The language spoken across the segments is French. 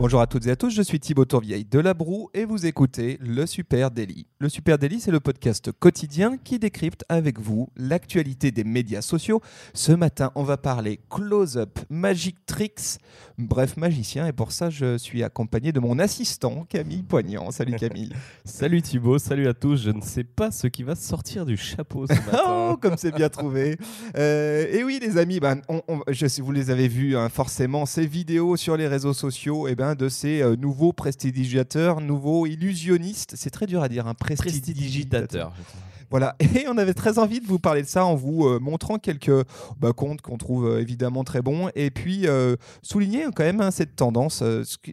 Bonjour à toutes et à tous, je suis Thibaut Tourvieille de La Broue et vous écoutez Le Super Daily. Le Super Daily, c'est le podcast quotidien qui décrypte avec vous l'actualité des médias sociaux. Ce matin, on va parler close-up, magic tricks, bref, magicien. Et pour ça, je suis accompagné de mon assistant, Camille Poignant. Salut Camille. salut Thibaut, salut à tous. Je ne sais pas ce qui va sortir du chapeau ce matin. oh, comme c'est bien trouvé. Euh, et oui, les amis, ben, on, je, vous les avez vus hein, forcément, ces vidéos sur les réseaux sociaux, et eh de ces euh, nouveaux prestidigitateurs, nouveaux illusionnistes. C'est très dur à dire, un prestidigitateur. Voilà, et on avait très envie de vous parler de ça en vous euh, montrant quelques bah, comptes qu'on trouve euh, évidemment très bons, et puis souligner quand même hein, cette tendance.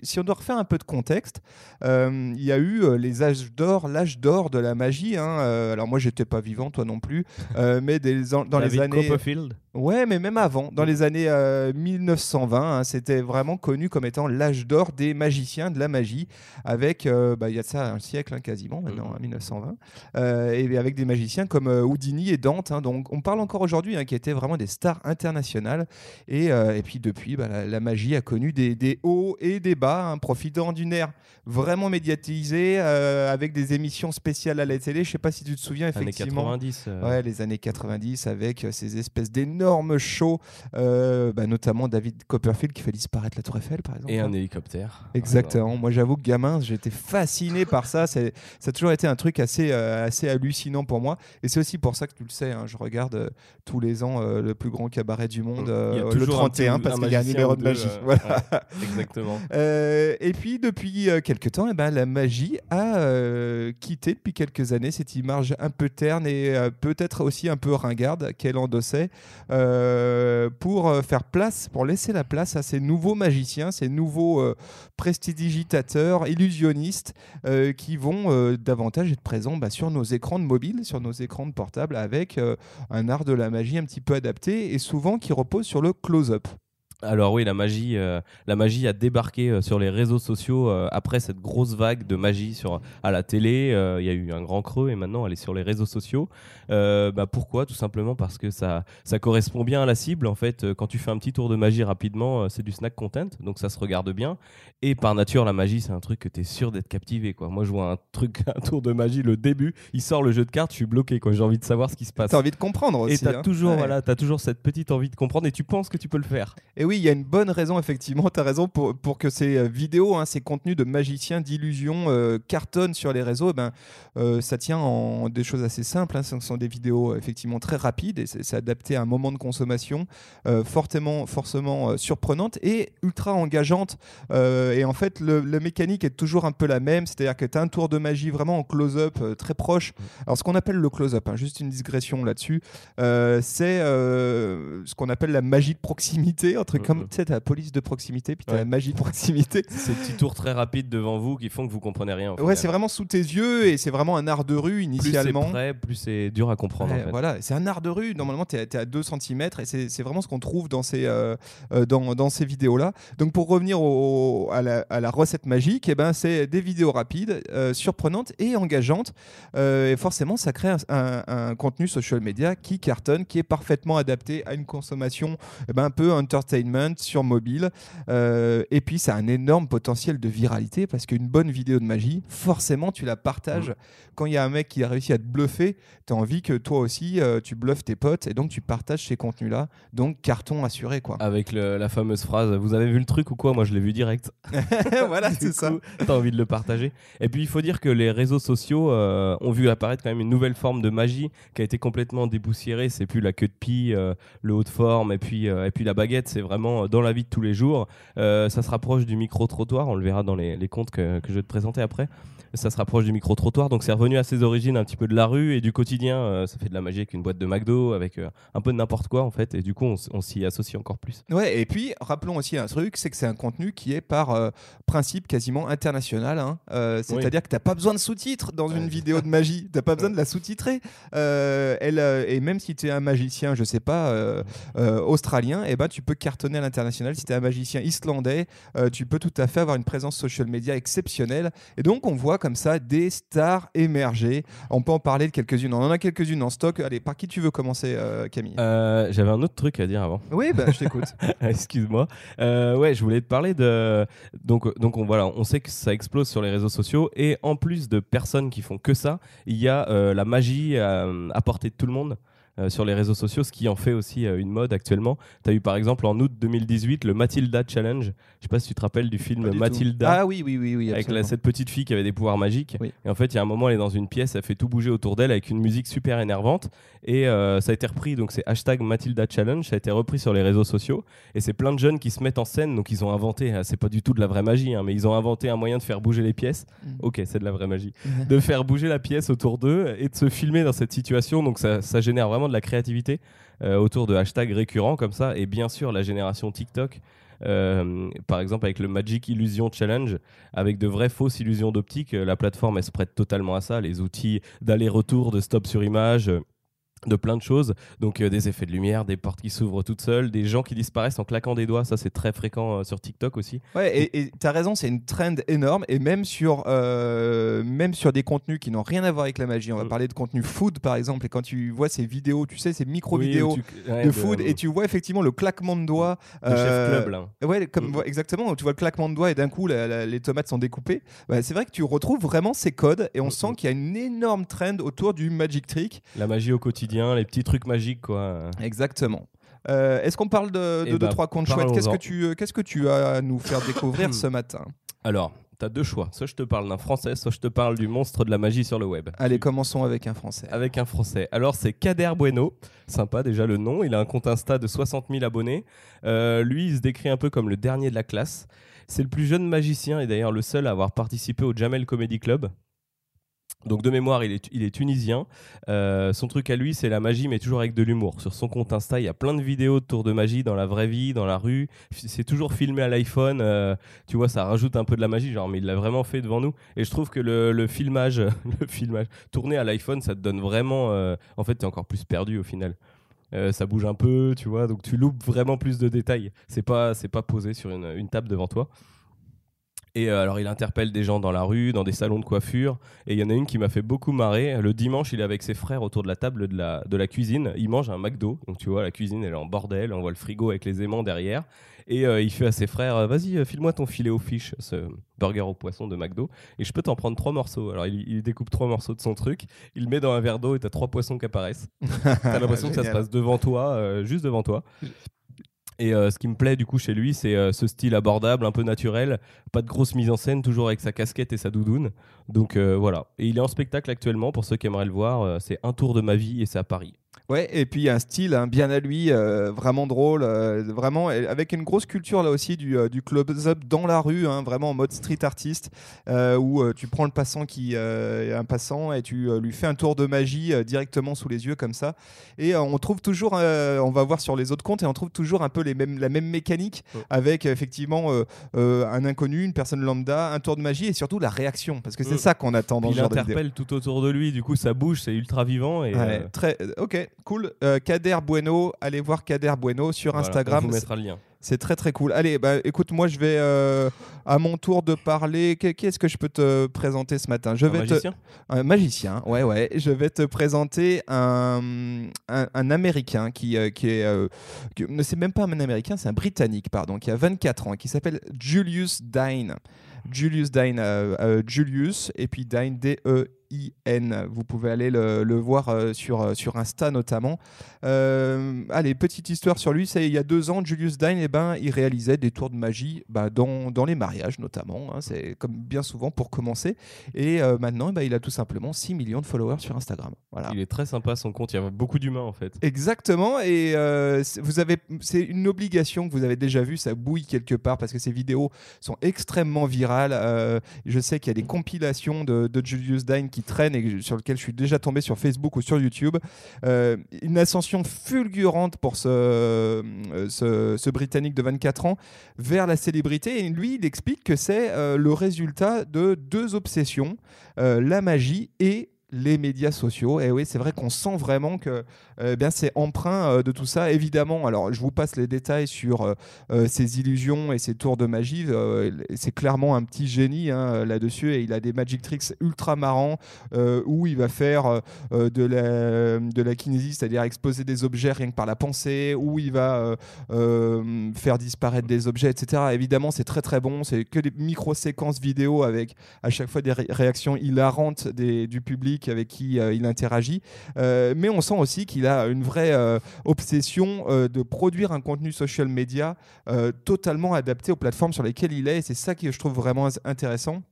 si on doit refaire un peu de contexte, il y a eu les âges d'or, l'âge d'or de la magie. Hein, alors moi, j'étais pas vivant, toi non plus, mais des, dans les années. Copperfield Ouais, mais même avant, dans les années 1920, euh, hein, c'était vraiment connu comme étant l'âge d'or des magiciens de la magie, avec, euh, bah, il y a ça un siècle hein, quasiment maintenant, 1920, mmh. euh, et avec des magiciens comme Houdini et Dante. Hein, donc on parle encore aujourd'hui, qui étaient vraiment des stars internationales. Et, et puis depuis, bah, la, magie a connu des, des hauts et des bas, profitant d'une ère vraiment médiatisée, avec des émissions spéciales à la télé. Je sais pas si tu te souviens, effectivement. Années 90. Ouais, les années 90, avec ces espèces d'énormes énorme show, euh, bah, notamment David Copperfield qui fait disparaître la Tour Eiffel, par exemple. Et un hélicoptère. Exactement. Moi, j'avoue que gamin, j'étais fasciné par ça. Ça a toujours été un truc assez, euh, assez hallucinant pour moi. Et c'est aussi pour ça que tu le sais, hein, je regarde euh, tous les ans le plus grand cabaret du monde, le 31, parce qu'il y a un numéro de magie. voilà. exactement. et puis, depuis quelques temps, eh ben, la magie a quitté depuis quelques années cette image un peu terne et peut-être aussi un peu ringarde qu'elle endossait. Euh, pour euh, faire place, pour laisser la place à ces nouveaux magiciens, ces nouveaux euh, prestidigitateurs, illusionnistes qui vont davantage être présents bah, sur nos écrans de mobile, sur nos écrans de portable, avec un art de la magie un petit peu adapté et souvent qui repose sur le close-up. Alors oui, la magie, euh, la magie a débarqué euh, sur les réseaux sociaux euh, après cette grosse vague de magie sur à la télé. Il y a eu un grand creux et maintenant elle est sur les réseaux sociaux. Bah, pourquoi? Tout simplement parce que ça, ça correspond bien à la cible. En fait, quand tu fais un petit tour de magie rapidement, c'est du snack content, donc ça se regarde bien. Et par nature, la magie, c'est un truc que tu es sûr d'être captivé. Quoi. Moi, je vois un truc, un tour de magie, le début, il sort le jeu de cartes, je suis bloqué. J'ai envie de savoir ce qui se passe. Tu as envie de comprendre aussi. Et tu as, hein. toujours, voilà, as toujours cette petite envie de comprendre et tu penses que tu peux le faire oui, il y a une bonne raison, effectivement, tu as raison, pour, pour, que ces euh, vidéos, hein, ces contenus de magiciens, d'illusions euh, cartonnent sur les réseaux. Eh ben, euh, ça tient en des choses assez simples. Hein. ce sont des vidéos effectivement très rapides et c'est adapté à un moment de consommation fortement, forcément surprenante et ultra engageante. et en fait, le, la mécanique est toujours un peu la même, c'est-à-dire que tu as un tour de magie vraiment en close-up très proche. Alors, ce qu'on appelle le close-up, hein, juste une digression là-dessus, c'est ce qu'on appelle la magie de proximité, un truc comme tu sais, la police de proximité, puis tu as la magie de proximité. Ces petits tours très rapides devant vous qui font que vous comprenez rien. Ouais, c'est vraiment sous tes yeux et c'est vraiment un art de rue initialement. Plus c'est près, plus c'est dur à comprendre. en fait. Voilà, c'est un art de rue. Normalement, tu es, à 2 cm et c'est vraiment ce qu'on trouve dans ces, euh, euh, dans, dans, ces vidéos-là. Donc, pour revenir au, à, la, à, la, recette magique, et eh ben, c'est des vidéos rapides, euh, surprenantes et engageantes. et forcément, ça crée un, un, contenu social media qui cartonne, qui est parfaitement adapté à une consommation eh ben, un peu entertainment sur mobile. Euh, et puis, ça a un énorme potentiel de viralité parce qu'une bonne vidéo de magie, forcément, tu la partages. Mm. Quand il y a un mec qui a réussi à te bluffer, tu as envie que toi aussi, euh, tu bluffes tes potes et donc tu partages ces contenus-là. Donc, carton assuré. quoi. Avec la fameuse phrase Vous avez vu le truc ou quoi? Moi, je l'ai vu direct. voilà, c'est ça. Tu as envie de le partager. Et puis, il faut dire que les réseaux sociaux euh, ont vu apparaître quand même une nouvelle forme de magie qui a été complètement déboussiérée. C'est plus la queue de pie, le haut de forme et puis, et puis la baguette. C'est vraiment dans la vie de tous les jours. Euh, ça se rapproche du micro-trottoir, on le verra dans les, les comptes que, que, je vais te présenter après ça se rapproche du micro-trottoir. Donc c'est revenu à ses origines un petit peu de la rue et du quotidien. Euh, ça fait de la magie avec une boîte de McDo, avec euh, un peu de n'importe quoi en fait. Et du coup, on, s'y associe encore plus. Ouais, et puis rappelons aussi un truc c'est que c'est un contenu qui est par euh, principe quasiment international. Hein. C'est-à-dire que tu n'as pas besoin de sous-titres dans une vidéo de magie. Tu n'as pas besoin de la sous-titrer. elle, et même si tu es un magicien, je sais pas, australien, et eh ben, tu peux cartonner cartonner à l'international. Si tu es un magicien islandais, euh, tu peux tout à fait avoir une présence social media exceptionnelle. Et donc, on voit comme ça des stars émerger. On peut en parler de quelques-unes. On en a quelques-unes en stock. Allez, par qui tu veux commencer, euh, Camille Euh, J'avais un autre truc à dire avant. Oui, bah, je t'écoute. Excuse-moi. Ouais, je voulais te parler de. Donc, donc on, voilà, on sait que ça explose sur les réseaux sociaux et en plus de personnes qui font que ça, il y a la magie à portée de tout le monde. Euh, sur les réseaux sociaux, ce qui en fait aussi euh, une mode actuellement. Tu as eu par exemple en août 2018 le Matilda Challenge. Je sais pas si tu te rappelles du film du tout. Matilda Ah oui, oui, oui, oui. avec la- cette petite fille qui avait des pouvoirs magiques. Oui. Et en fait, il y a un moment, elle est dans une pièce, elle fait tout bouger autour d'elle avec une musique super énervante. Et euh, ça a été repris, donc c'est hashtag Matilda Challenge, ça a été repris sur les réseaux sociaux. Et c'est plein de jeunes qui se mettent en scène, donc ils ont inventé, ah, c'est pas du tout de la vraie magie, hein, mais ils ont inventé un moyen de faire bouger les pièces. Mm. Ok, c'est de la vraie magie. de faire bouger la pièce autour d'eux et de se filmer dans cette situation. Donc ça, ça génère vraiment de la créativité euh, autour de hashtags récurrents comme ça. Et bien sûr, la génération TikTok. euh, par exemple avec le Magic Illusion Challenge avec de vraies fausses illusions d'optique euh, la plateforme elle se prête totalement à ça les outils d'aller-retour de stop sur image de plein de choses, donc euh, des effets de lumière, des portes qui s'ouvrent toutes seules, des gens qui disparaissent en claquant des doigts, ça c'est très fréquent euh, sur TikTok aussi. Ouais, et tu as raison, c'est une trend énorme. Et même sur, euh, même sur des contenus qui n'ont rien à voir avec la magie, on va Mm. parler de contenu food par exemple. Et quand tu vois ces vidéos, tu sais, ces micro-vidéos où tu- ouais, de food, et tu vois effectivement le claquement de doigts. de Chef Club là. Ouais, comme, Mm. exactement. Tu vois le claquement de doigts et d'un coup, la- la- les tomates sont découpées. Bah, c'est vrai que tu retrouves vraiment ces codes et on Mm, sent mm. qu'il y a une énorme trend autour du magic trick. La magie au quotidien, les petits trucs magiques, quoi. Exactement. Euh, Est-ce qu'on parle de, de Eh deux, bah, trois comptes chouettes Qu'est-ce que tu, euh, qu'est-ce que tu as à nous faire découvrir ce matin Alors, t'as deux choix. Soit je te parle d'un français, soit je te parle du monstre de la magie sur le web. Allez, commençons avec un français. Avec un français. Alors, c'est Kader Bueno. Sympa déjà le nom. Il a un compte Insta de 60 000 abonnés. Euh, lui, il se décrit un peu comme le dernier de la classe. C'est le plus jeune magicien et d'ailleurs le seul à avoir participé au Jamel Comedy Club. Donc de mémoire, il est, il est tunisien. Euh, son truc à lui, c'est la magie, mais toujours avec de l'humour. Sur son compte Insta, il y a plein de vidéos de tours de magie dans la vraie vie, dans la rue. C'est toujours filmé à l'iPhone. euh, tu vois, ça rajoute un peu de la magie, genre, mais il l'a vraiment fait devant nous. Et je trouve que le, le filmage, le filmage tourné à l'iPhone, ça te donne vraiment. euh, en fait, t'es encore plus perdu au final. Ça bouge un peu, tu vois, donc tu loupes vraiment plus de détails. C'est pas, pas posé sur une, une table devant toi. Et euh, alors, il interpelle des gens dans la rue, dans des salons de coiffure. Et il y en a une qui m'a fait beaucoup marrer. Le dimanche, il est avec ses frères autour de la table de la, de la cuisine. Il mange un McDo. Donc, tu vois, la cuisine, elle est en bordel. On voit le frigo avec les aimants derrière. Et euh, il fait à ses frères euh, Vas-y, file-moi ton filet au fish, ce burger au poisson de McDo. Et je peux t'en prendre trois morceaux. Alors, il, il découpe trois morceaux de son truc. Il le met dans un verre d'eau et t'as trois poissons qui apparaissent. T'as l'impression que ça se passe devant toi, euh, juste devant toi. Et euh, ce qui me plaît du coup chez lui, c'est euh, ce style abordable, un peu naturel, pas de grosse mise en scène, toujours avec sa casquette et sa doudoune. Donc euh, voilà. Et il est en spectacle actuellement, pour ceux qui aimeraient le voir, c'est Un tour de ma vie et c'est à Paris. Ouais, et puis un style hein, bien à lui, euh, vraiment drôle, euh, vraiment avec une grosse culture là aussi du, euh, du close-up dans la rue, hein, vraiment en mode street artiste, euh, où tu prends le passant qui est un passant et tu lui fais un tour de magie directement sous les yeux comme ça. Et on trouve toujours, on va voir sur les autres comptes, et on trouve toujours un peu les mêmes, la même mécanique avec effectivement un inconnu, une personne lambda, un tour de magie et surtout la réaction, parce que c'est ça qu'on attend dans Puis ce genre de vidéo. interpelle tout autour de lui, du coup ça bouge, c'est ultra vivant. Et, Ouais, très, ok, cool. Euh, Kader Bueno, allez voir Kader Bueno sur voilà, Instagram. on vous mettra le lien. C'est très très cool. Allez, bah, écoute, moi je vais euh, à mon tour de parler. Qui qui est-ce que je peux te présenter ce matin? Je Un vais te- magicien? Un magicien, ouais, ouais. Je vais te présenter un, un, un Américain qui, euh, qui est. euh, qui- ne c'est même pas un Américain, c'est un Britannique, pardon, qui a 24 ans, qui s'appelle Julius Dine. Julius Dine, Julius, et puis Dine, D-E-I-N. Vous pouvez aller le, le voir euh, sur, euh, sur Insta notamment. Euh, allez, petite histoire sur lui. C'est il y a deux ans, Julius Dine, eh ben, il réalisait des tours de magie bah, dans, dans les mariages notamment. hein. c'est comme bien souvent pour commencer. Et maintenant, eh ben, il a tout simplement 6 millions de followers sur Instagram. Voilà. Il est très sympa son compte, il y a beaucoup d'humains en fait. Exactement, et c'est- vous avez, c'est une obligation que vous avez déjà vue, ça bouille quelque part parce que ces vidéos sont extrêmement virales. Je sais qu'il y a des compilations de, de Julius Dine qui traînent et sur lesquelles je suis déjà tombé sur Facebook ou sur YouTube. Euh, une ascension fulgurante pour ce, euh, ce, Britannique de 24 ans vers la célébrité. Et lui, il explique que c'est euh, le résultat de deux obsessions, la magie et les médias sociaux. Et oui, c'est vrai qu'on sent vraiment que euh, bien c'est empreint euh, de tout ça. Évidemment, alors je vous passe les détails sur euh, ses illusions et ses tours de magie. c'est clairement un petit génie hein, là-dessus et il a des magic tricks ultra marrants où il va faire de, la, de la kinésie, c'est-à-dire exposer des objets rien que par la pensée, où il va faire disparaître des objets, etc. Évidemment, c'est très très bon. C'est que des micro-séquences vidéo avec à chaque fois des réactions hilarantes des, du public avec qui il interagit. mais on sent aussi qu'il a une vraie euh, obsession euh, de produire un contenu social media euh, totalement adapté aux plateformes sur lesquelles il est. Et c'est ça que je trouve vraiment intéressant.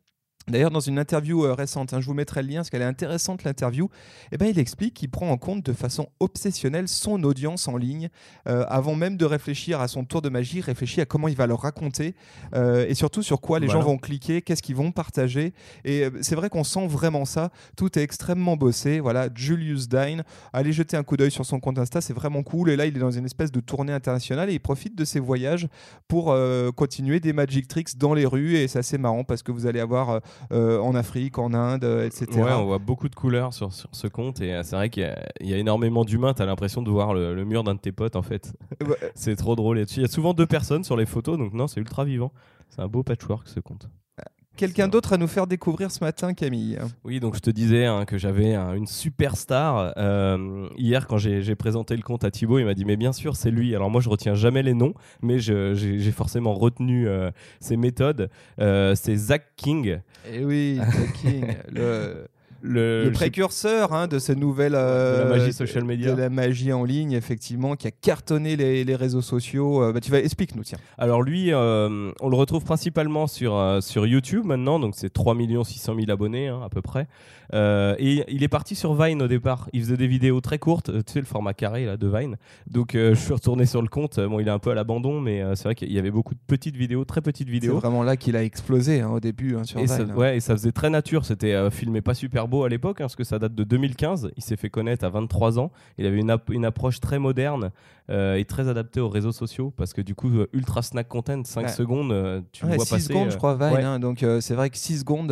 D'ailleurs, dans une interview euh, récente, hein, je vous mettrai le lien parce qu'elle est intéressante l'interview, eh ben, il explique qu'il prend en compte de façon obsessionnelle son audience en ligne, euh, avant même de réfléchir à son tour de magie, réfléchit à comment il va le raconter euh, et surtout sur quoi les gens vont cliquer, qu'est-ce qu'ils vont partager. Et c'est vrai qu'on sent vraiment ça. Tout est extrêmement bossé. Voilà, Julius Dine. Allez jeter un coup d'œil sur son compte Insta, c'est vraiment cool. Et là, il est dans une espèce de tournée internationale et il profite de ses voyages pour continuer des magic tricks dans les rues. Et c'est assez marrant parce que vous allez avoir euh, en Afrique, en Inde, euh, etc. Ouais, on voit beaucoup de couleurs sur, sur ce compte et euh, c'est vrai qu'il y, a énormément d'humains. Tu as l'impression de voir le, mur d'un de tes potes en fait. c'est trop drôle. Il y a souvent deux personnes sur les photos, donc non, c'est ultra vivant. C'est un beau patchwork ce compte. Quelqu'un d'autre à nous faire découvrir ce matin, Camille Oui, donc je te disais hein, que j'avais une superstar. Euh, hier, quand j'ai présenté le compte à Thibaut, il m'a dit Mais bien sûr, c'est lui. Alors moi, je retiens jamais les noms, mais j'ai forcément retenu euh, ses méthodes. Euh, c'est Zach King. Eh oui, Zach King. le le, précurseur hein, de cette nouvelle de la magie social media, de la magie en ligne, effectivement, qui a cartonné les, réseaux sociaux. Euh, bah, tu vas explique-nous, tiens. Alors lui, euh, on le retrouve principalement sur euh, sur YouTube maintenant, donc c'est 3 600 000 abonnés hein, à peu près. et il est parti sur Vine au départ. Il faisait des vidéos très courtes, tu sais le format carré là de Vine. Donc je suis retourné sur le compte. Bon, il est un peu à l'abandon, mais c'est vrai qu'il y avait beaucoup de petites vidéos, très petites vidéos. C'est vraiment là qu'il a explosé hein, au début sur et Vine. Ça, ouais, et ça faisait très nature. C'était filmé pas super beau à l'époque, hein, parce que ça date de 2015. Il s'est fait connaître à 23 ans. Il avait une, une approche très moderne euh, et très adaptée aux réseaux sociaux, parce que du coup, euh, ultra snack content, 5 secondes, euh, tu vois 6 passer. secondes, je crois, Vine. Hein. donc c'est vrai que 6 secondes,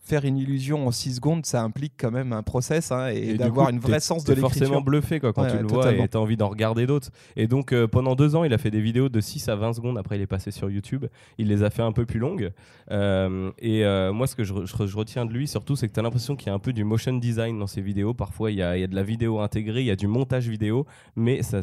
faire une illusion en 6 secondes, ça implique quand même un process hein, et, d'avoir une vraie sens de l'écriture. forcément bluffé quoi, quand tu le vois et tu as envie d'en regarder d'autres. Et donc, pendant deux ans, il a fait des vidéos de 6 à 20 secondes. Après, il est passé sur YouTube. Il les a fait un peu plus longues. et moi, ce que je, je, retiens de lui, surtout, c'est que tu as l'impression qu'il y a un peu du motion design dans ses vidéos. Parfois, il y, a, de la vidéo intégrée, il y a du montage vidéo, mais ça,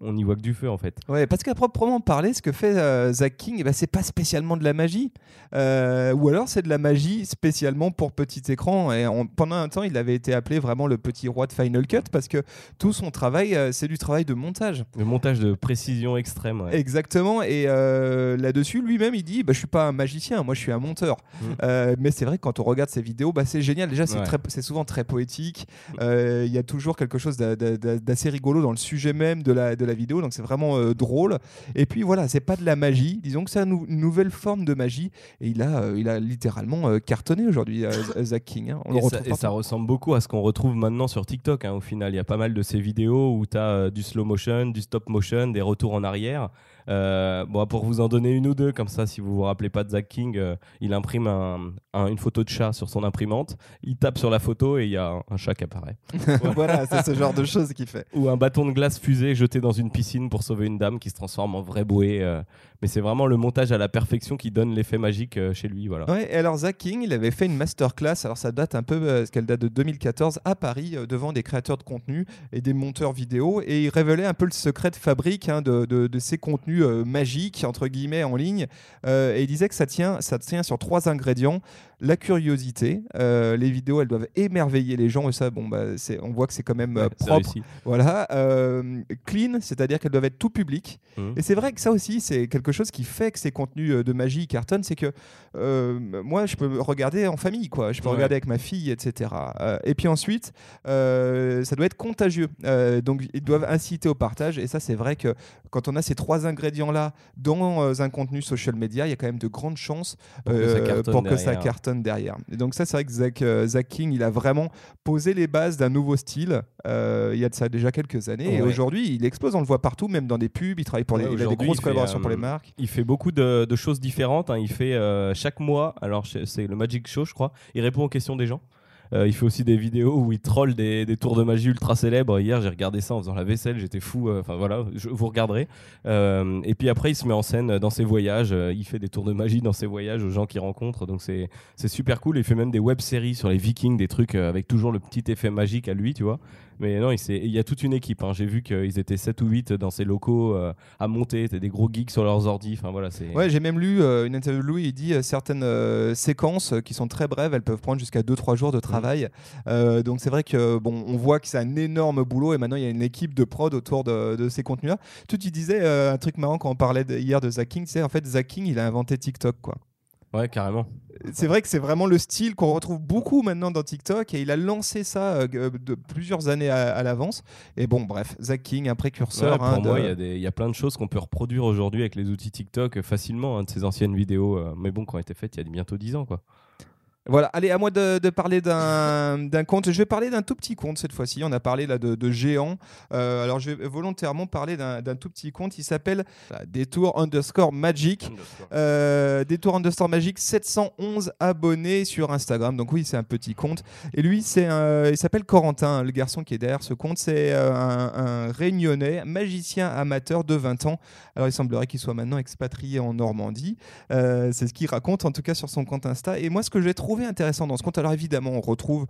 on n'y voit que du feu en fait. Ouais, parce qu'à proprement parler, ce que fait euh, Zach King, eh ben, c'est pas spécialement de la magie. Euh, ou alors c'est de la magie spécialement pour petit écran. Et pendant un temps, il avait été appelé vraiment le petit roi de Final Cut parce que tout son travail, euh, c'est du travail de montage. Le montage de précision extrême. Exactement. Et là-dessus, lui-même, il dit bah, Je suis pas un magicien, moi je suis un monteur. Mm. mais c'est vrai que quand on regarde ses vidéos, bah, c'est génial. Déjà, c'est souvent très poétique. Euh, il y a toujours quelque chose d'assez rigolo dans le sujet même de la, de la vidéo, donc c'est vraiment euh, drôle. Et puis voilà, c'est pas de la magie, disons que c'est une nouvelle forme de magie. Et il a, euh, il a littéralement cartonné aujourd'hui, Zach King. Hein. On et, ça, et ça, ressemble beaucoup à ce qu'on retrouve maintenant sur TikTok. Hein, au final, il y a pas mal de ces vidéos où tu as du slow motion, du stop motion, des retours en arrière. Euh, bon, pour vous en donner une ou deux, comme ça, si vous vous rappelez pas de Zach King, euh, il imprime une photo de chat sur son imprimante, il tape sur la photo et il y a un, chat qui apparaît. voilà, c'est ce genre de choses qu'il fait. Ou un bâton de glace fusée jeté dans une piscine pour sauver une dame qui se transforme en vrai bouée. Euh. mais c'est vraiment le montage à la perfection qui donne l'effet magique chez lui. Voilà. Ouais, et alors Zach King, il avait fait une masterclass, alors ça date un peu, ce qu'elle date de 2014, à Paris, devant des créateurs de contenu et des monteurs vidéo, et il révélait un peu le secret de fabrique hein, de, de, de ces contenus euh, magique entre guillemets en ligne euh, et il disait que ça tient ça tient sur trois ingrédients la curiosité. Euh, les vidéos, elles doivent émerveiller les gens et ça, bon, bah, on voit que c'est quand même euh, propre. Voilà. Euh, clean, c'est-à-dire qu'elles doivent être tout public. Mmh. Et c'est vrai que ça aussi, c'est quelque chose qui fait que ces contenus de magie cartonnent. C'est que moi, je peux regarder en famille, quoi. Je peux regarder avec ma fille, etc. et puis ensuite, ça doit être contagieux. donc, ils doivent inciter au partage. Et ça, c'est vrai que quand on a ces trois ingrédients-là dans un contenu social media, il y a quand même de grandes chances pour que ça cartonne derrière. Et donc ça, c'est vrai que Zach, euh, Zach, King, il a vraiment posé les bases d'un nouveau style. Euh, il y a de ça déjà quelques années. Et aujourd'hui, il explose, on le voit partout, même dans des pubs. Il travaille pour les, il a des grosses collaborations pour les euh, marques. Il fait beaucoup de, choses différentes. Hein. Il fait chaque mois, alors c'est le Magic Show, je crois. Il répond aux questions des gens. Euh, il fait aussi des vidéos où il troll des, tours de magie ultra célèbres. Hier, j'ai regardé ça en faisant la vaisselle, j'étais fou. euh, Enfin voilà, vous regarderez. Euh, et puis après, il se met en scène dans ses voyages. il fait des tours de magie dans ses voyages aux gens qu'il rencontre. Donc c'est super cool. Il fait même des web-séries sur les Vikings, des trucs avec toujours le petit effet magique à lui, tu vois. Mais non, il, y a toute une équipe. hein. J'ai vu qu'ils étaient 7 ou 8 dans ses locaux euh, à monter. C'était des gros geeks sur leurs ordi. Enfin voilà. Ouais, j'ai même lu euh, une interview de Louis, il dit euh, certaines euh, séquences qui sont très brèves, elles peuvent prendre jusqu'à 2-3 jours de travail. Euh, donc c'est vrai que bon, on voit que c'est un énorme boulot et maintenant il y a une équipe de prod autour de, de ces contenus-là. Toi, tu disais un truc marrant quand on parlait de- hier de Zach King, c'est en fait Zach King, il a inventé TikTok quoi. Ouais, carrément. C'est vrai que c'est vraiment le style qu'on retrouve beaucoup maintenant dans TikTok et il a lancé ça euh, g- de plusieurs années à, à l'avance. Et bon, bref, Zach King, un précurseur. Ouais, pour hein, moi, il y y, a plein de choses qu'on peut reproduire aujourd'hui avec les outils TikTok euh, facilement, hein, de ces anciennes vidéos. euh, mais bon, qui ont été faites il y a bientôt 10 ans, quoi. Voilà, allez, à moi de, de parler d'un compte. Je vais parler d'un tout petit compte cette fois-ci. On a parlé là de, de géants. Euh, alors, je vais volontairement parler d'un tout petit compte. Il s'appelle euh, Détour underscore Magic. Euh, Détour underscore Magic, 711 abonnés sur Instagram. Donc oui, c'est un petit compte. Et lui, c'est il s'appelle Corentin, le garçon qui est derrière ce compte. C'est euh, un, un réunionnais, magicien amateur de 20 ans. Alors il semblerait qu'il soit maintenant expatrié en Normandie. Euh, c'est ce qu'il raconte en tout cas sur son compte Insta. Et moi, ce que j'ai trouvé intéressant dans ce compte, alors évidemment, on retrouve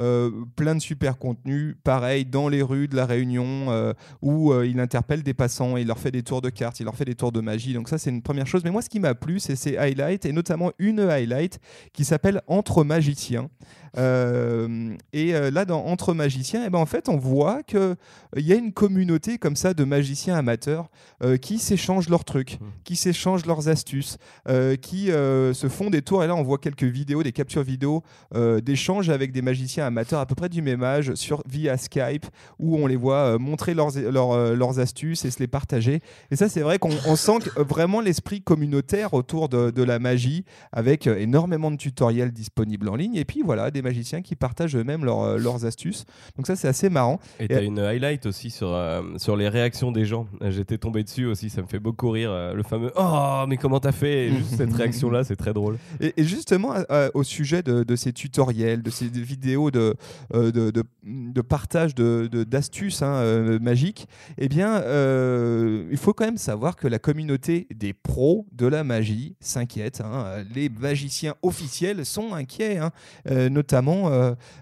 euh, plein de super contenus, pareil, dans les rues de la Réunion, euh, où euh, il interpelle des passants, il leur fait des tours de cartes, il leur fait des tours de magie. Donc ça, c'est une première chose. Mais moi, ce qui m'a plu, c'est ces highlights, et notamment une highlight qui s'appelle Entre magiciens. Euh, et euh, là, dans Entre magiciens, eh ben, en fait, on voit qu'il y a une communauté comme ça de magiciens amateurs euh, qui s'échangent leurs trucs, Mm. qui s'échangent leurs astuces, euh, qui euh, se font des tours. Et là, on voit quelques vidéos, des captures vidéo euh, d'échanges avec des magiciens amateurs à peu près du même âge sur, via Skype, où on les voit euh, montrer leurs, leurs, euh, leurs astuces et se les partager. Et ça, c'est vrai qu'on on sent que, vraiment l'esprit communautaire autour de, de la magie, avec énormément de tutoriels disponibles en ligne. Et puis voilà, des magiciens qui partagent eux-mêmes leurs, leurs astuces. Donc ça, c'est assez marrant. Et t'as une highlight aussi sur, euh, sur les réactions des gens. J'étais tombé dessus aussi, ça me fait beaucoup rire. le fameux Oh, mais comment t'as fait? Et cette réaction-là, c'est très drôle. Et, et justement, au sujet de, de ces tutoriels, de ces vidéos de, euh, de, de- partage d'astuces hein, euh, magiques, eh bien, euh, il faut quand même savoir que la communauté des pros de la magie s'inquiète. hein. Les magiciens officiels sont inquiets. hein. Notamment,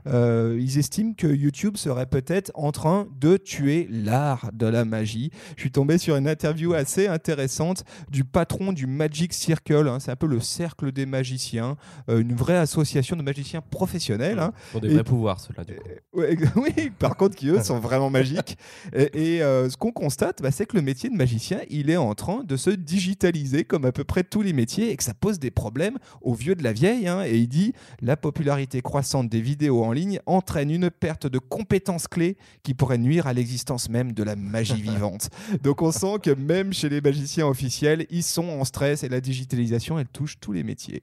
ils estiment que YouTube serait peut-être en train de tuer l'art de la magie. Je suis tombé sur une interview assez intéressante du patron du Magic Circle. C'est un peu le cercle des magiciens, une vraie association de magiciens professionnels. hein. Pour des Et- vrais pouvoirs, ceux-là, du coup. Ouais, oui, par contre, qui eux sont vraiment magiques. Et, et, euh, ce qu'on constate, bah, c'est que le métier de magicien, il est en train de se digitaliser comme à peu près tous les métiers et que ça pose des problèmes aux vieux de la vieille. hein. Et il dit la popularité croissante des vidéos en ligne entraîne une perte de compétences clés qui pourrait nuire à l'existence même de la magie vivante. Donc on sent que même chez les magiciens officiels, ils sont en stress et la digitalisation, elle touche tous les métiers.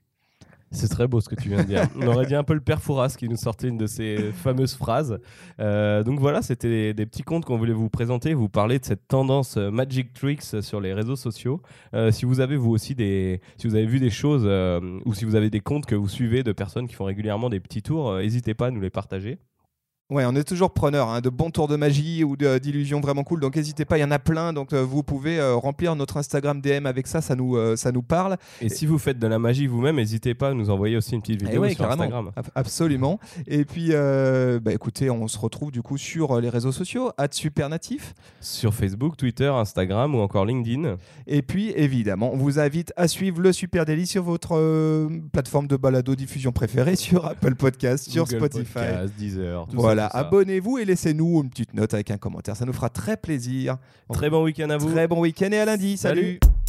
C'est très beau ce que tu viens de dire. On aurait dit un peu le père Fouras qui nous sortait une de ces fameuses phrases. Euh, donc voilà, c'était des, petits contes qu'on voulait vous présenter, vous parler de cette tendance euh, Magic Tricks sur les réseaux sociaux. Euh, si vous avez vous aussi des, si vous avez vu des choses ou si vous avez des comptes que vous suivez de personnes qui font régulièrement des petits tours, n'hésitez pas à nous les partager. Ouais, on est toujours preneur hein, de bons tours de magie ou de- d'illusions vraiment cool. Donc n'hésitez pas, il y en a plein. Donc euh, vous pouvez euh, remplir notre Instagram DM avec ça, ça nous, euh, ça nous parle. Et si vous faites de la magie vous-même, n'hésitez pas à nous envoyer aussi une petite Eh vidéo ouais, sur carrément. Instagram. Ab- Absolument. Et puis, euh, bah, écoutez, on se retrouve du coup sur euh, les réseaux sociaux, Supernatif. Sur Facebook, Twitter, Instagram ou encore LinkedIn. Et puis, évidemment, on vous invite à suivre le Super Daily sur votre euh, plateforme de balado diffusion préférée, sur Apple Podcast, sur Google Spotify. Podcast, Deezer, tout ça, Voilà, abonnez-vous et laissez-nous une petite note avec un commentaire. Ça nous fera très plaisir. Très bon week-end à vous. Très bon week-end et à lundi. Salut. Salut.